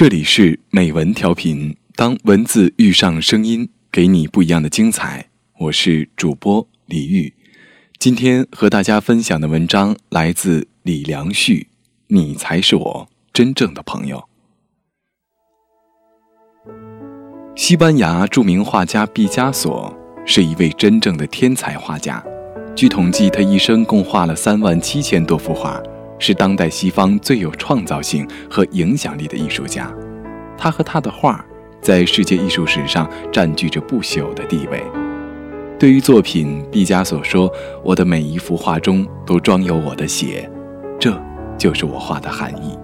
这里是美文调频，当文字遇上声音，给你不一样的精彩。我是主播李玉，今天和大家分享的文章来自李良旭。你才是我真正的朋友。西班牙著名画家毕加索是一位真正的天才画家，据统计，他一生共画了三万七千多幅画。是当代西方最有创造性和影响力的艺术家，他和他的画在世界艺术史上占据着不朽的地位。对于作品，毕加索说：“我的每一幅画中都装有我的血，这就是我画的含义。”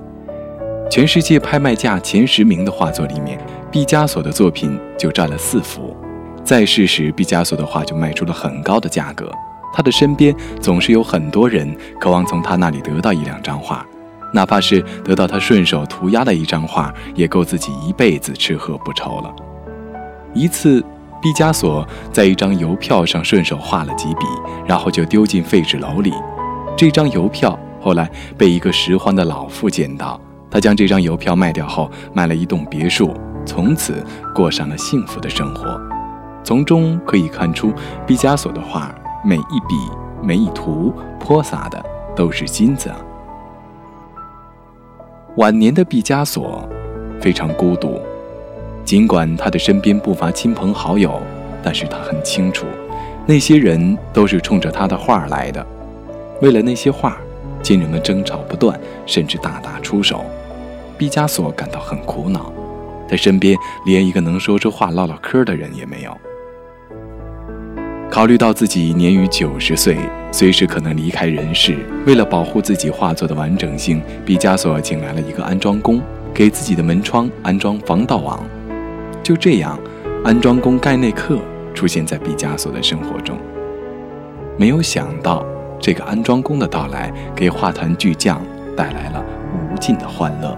全世界拍卖价前十名的画作里面，毕加索的作品就占了四幅。在世时，毕加索的画就卖出了很高的价格。他的身边总是有很多人渴望从他那里得到一两张画，哪怕是得到他顺手涂鸦的一张画，也够自己一辈子吃喝不愁了。一次，毕加索在一张邮票上顺手画了几笔，然后就丢进废纸篓里。这张邮票后来被一个拾荒的老妇捡到，他将这张邮票卖掉后，买了一栋别墅，从此过上了幸福的生活。从中可以看出，毕加索的画。每一笔，每一图，泼洒的都是金子。晚年的毕加索非常孤独，尽管他的身边不乏亲朋好友，但是他很清楚，那些人都是冲着他的画来的。为了那些画，亲人们争吵不断，甚至大打出手。毕加索感到很苦恼，他身边连一个能说出话唠唠嗑的人也没有。考虑到自己年逾九十岁，随时可能离开人世，为了保护自己画作的完整性，毕加索请来了一个安装工，给自己的门窗安装防盗网。就这样，安装工盖内克出现在毕加索的生活中。没有想到，这个安装工的到来，给画坛巨匠带来了无尽的欢乐。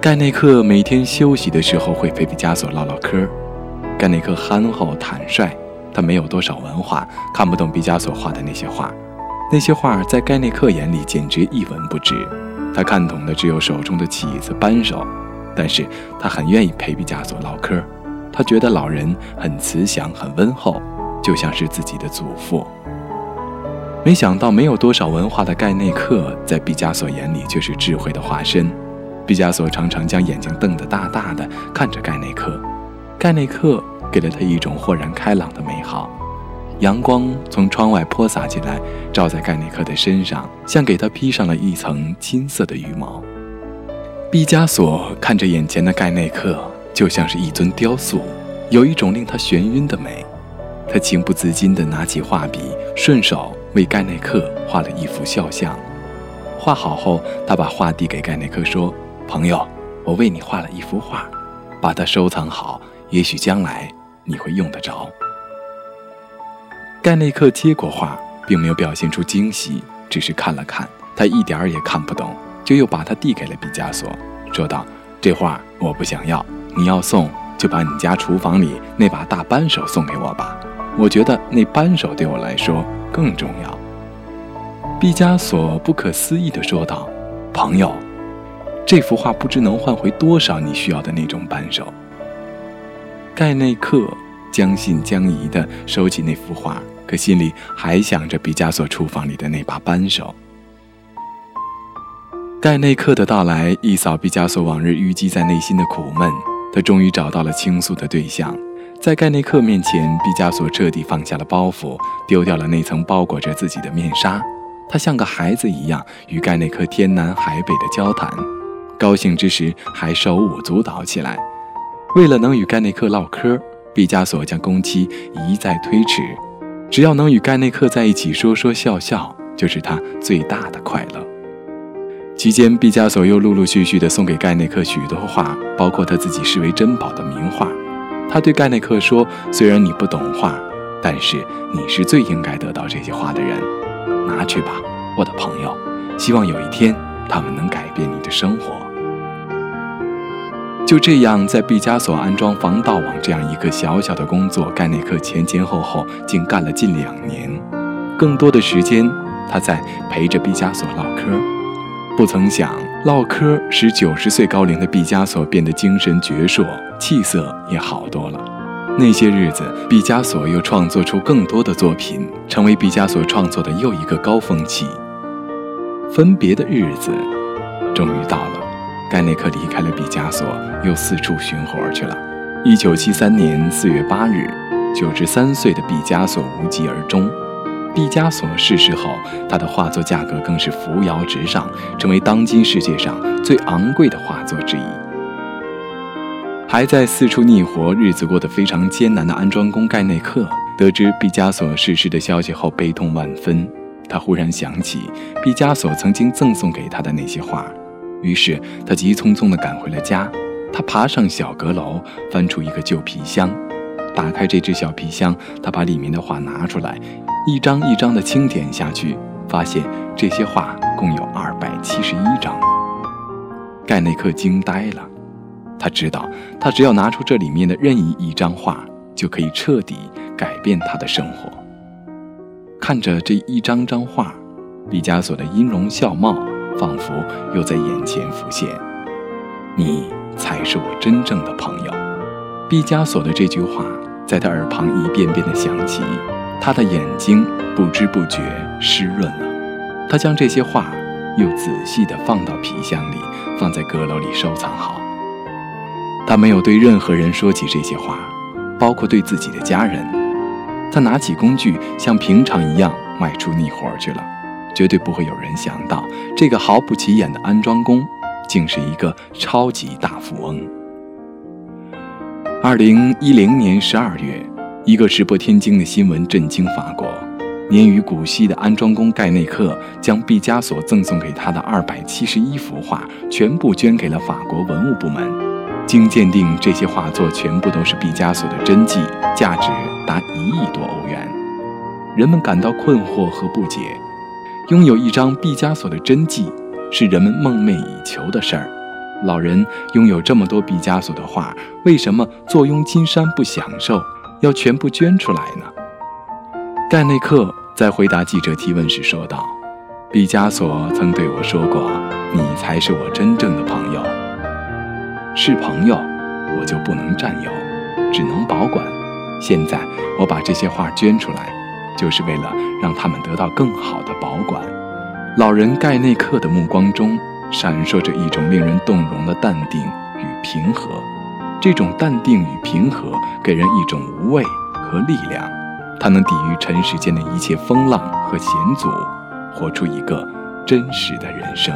盖内克每天休息的时候会陪毕加索唠唠嗑。盖内克憨厚坦率。他没有多少文化，看不懂毕加索画的那些画。那些画在盖内克眼里简直一文不值。他看懂的只有手中的起子扳手。但是他很愿意陪毕加索唠嗑。他觉得老人很慈祥，很温厚，就像是自己的祖父。没想到没有多少文化的盖内克，在毕加索眼里却是智慧的化身。毕加索常常将眼睛瞪得大大的看着盖内克。盖内克。给了他一种豁然开朗的美好，阳光从窗外泼洒进来，照在盖内克的身上，像给他披上了一层金色的羽毛。毕加索看着眼前的盖内克，就像是一尊雕塑，有一种令他眩晕的美。他情不自禁地拿起画笔，顺手为盖内克画了一幅肖像。画好后，他把画递给盖内克，说：“朋友，我为你画了一幅画，把它收藏好，也许将来。”你会用得着。盖内克接过画，并没有表现出惊喜，只是看了看，他一点儿也看不懂，就又把它递给了毕加索，说道：“这画我不想要，你要送就把你家厨房里那把大扳手送给我吧，我觉得那扳手对我来说更重要。”毕加索不可思议地说道：“朋友，这幅画不知能换回多少你需要的那种扳手。”盖内克将信将疑地收起那幅画，可心里还想着毕加索厨房里的那把扳手。盖内克的到来一扫毕加索往日淤积在内心的苦闷，他终于找到了倾诉的对象。在盖内克面前，毕加索彻底放下了包袱，丢掉了那层包裹着自己的面纱。他像个孩子一样与盖内克天南海北的交谈，高兴之时还手舞足蹈起来。为了能与盖内克唠嗑，毕加索将工期一再推迟。只要能与盖内克在一起说说笑笑，就是他最大的快乐。期间，毕加索又陆陆续续地送给盖内克许多画，包括他自己视为珍宝的名画。他对盖内克说：“虽然你不懂画，但是你是最应该得到这些画的人。拿去吧，我的朋友。希望有一天，他们能改变你的生活。”就这样，在毕加索安装防盗网这样一个小小的工作，盖内克前前后后竟干了近两年。更多的时间，他在陪着毕加索唠嗑。不曾想，唠嗑使九十岁高龄的毕加索变得精神矍铄，气色也好多了。那些日子，毕加索又创作出更多的作品，成为毕加索创作的又一个高峰期。分别的日子终于到了，盖内克离开了毕加索，又四处寻活去了。一九七三年四月八日，九十三岁的毕加索无疾而终。毕加索逝世后，他的画作价格更是扶摇直上，成为当今世界上最昂贵的画作之一。还在四处觅活、日子过得非常艰难的安装工盖内克，得知毕加索逝世的消息后，悲痛万分。他忽然想起毕加索曾经赠送给他的那些画，于是他急匆匆地赶回了家。他爬上小阁楼，翻出一个旧皮箱，打开这只小皮箱，他把里面的画拿出来。一张一张的清点下去，发现这些画共有二百七十一张。盖内克惊呆了，他知道，他只要拿出这里面的任意一张画，就可以彻底改变他的生活。看着这一张张画，毕加索的音容笑貌仿佛又在眼前浮现。你才是我真正的朋友。毕加索的这句话在他耳旁一遍遍地响起。他的眼睛不知不觉湿润了，他将这些画又仔细地放到皮箱里，放在阁楼里收藏好。他没有对任何人说起这些话，包括对自己的家人。他拿起工具，像平常一样外出觅活去了。绝对不会有人想到，这个毫不起眼的安装工，竟是一个超级大富翁。二零一零年十二月。一个石破天惊的新闻震惊法国。年逾古稀的安装工盖内克将毕加索赠送给他的二百七十一幅画全部捐给了法国文物部门。经鉴定，这些画作全部都是毕加索的真迹，价值达一亿多欧元。人们感到困惑和不解：拥有一张毕加索的真迹是人们梦寐以求的事儿。老人拥有这么多毕加索的画，为什么坐拥金山不享受？要全部捐出来呢？盖内克在回答记者提问时说道：“毕加索曾对我说过，你才是我真正的朋友。是朋友，我就不能占有，只能保管。现在我把这些画捐出来，就是为了让他们得到更好的保管。”老人盖内克的目光中闪烁着一种令人动容的淡定与平和。这种淡定与平和给人一种无畏和力量，它能抵御尘世间的一切风浪和险阻，活出一个真实的人生。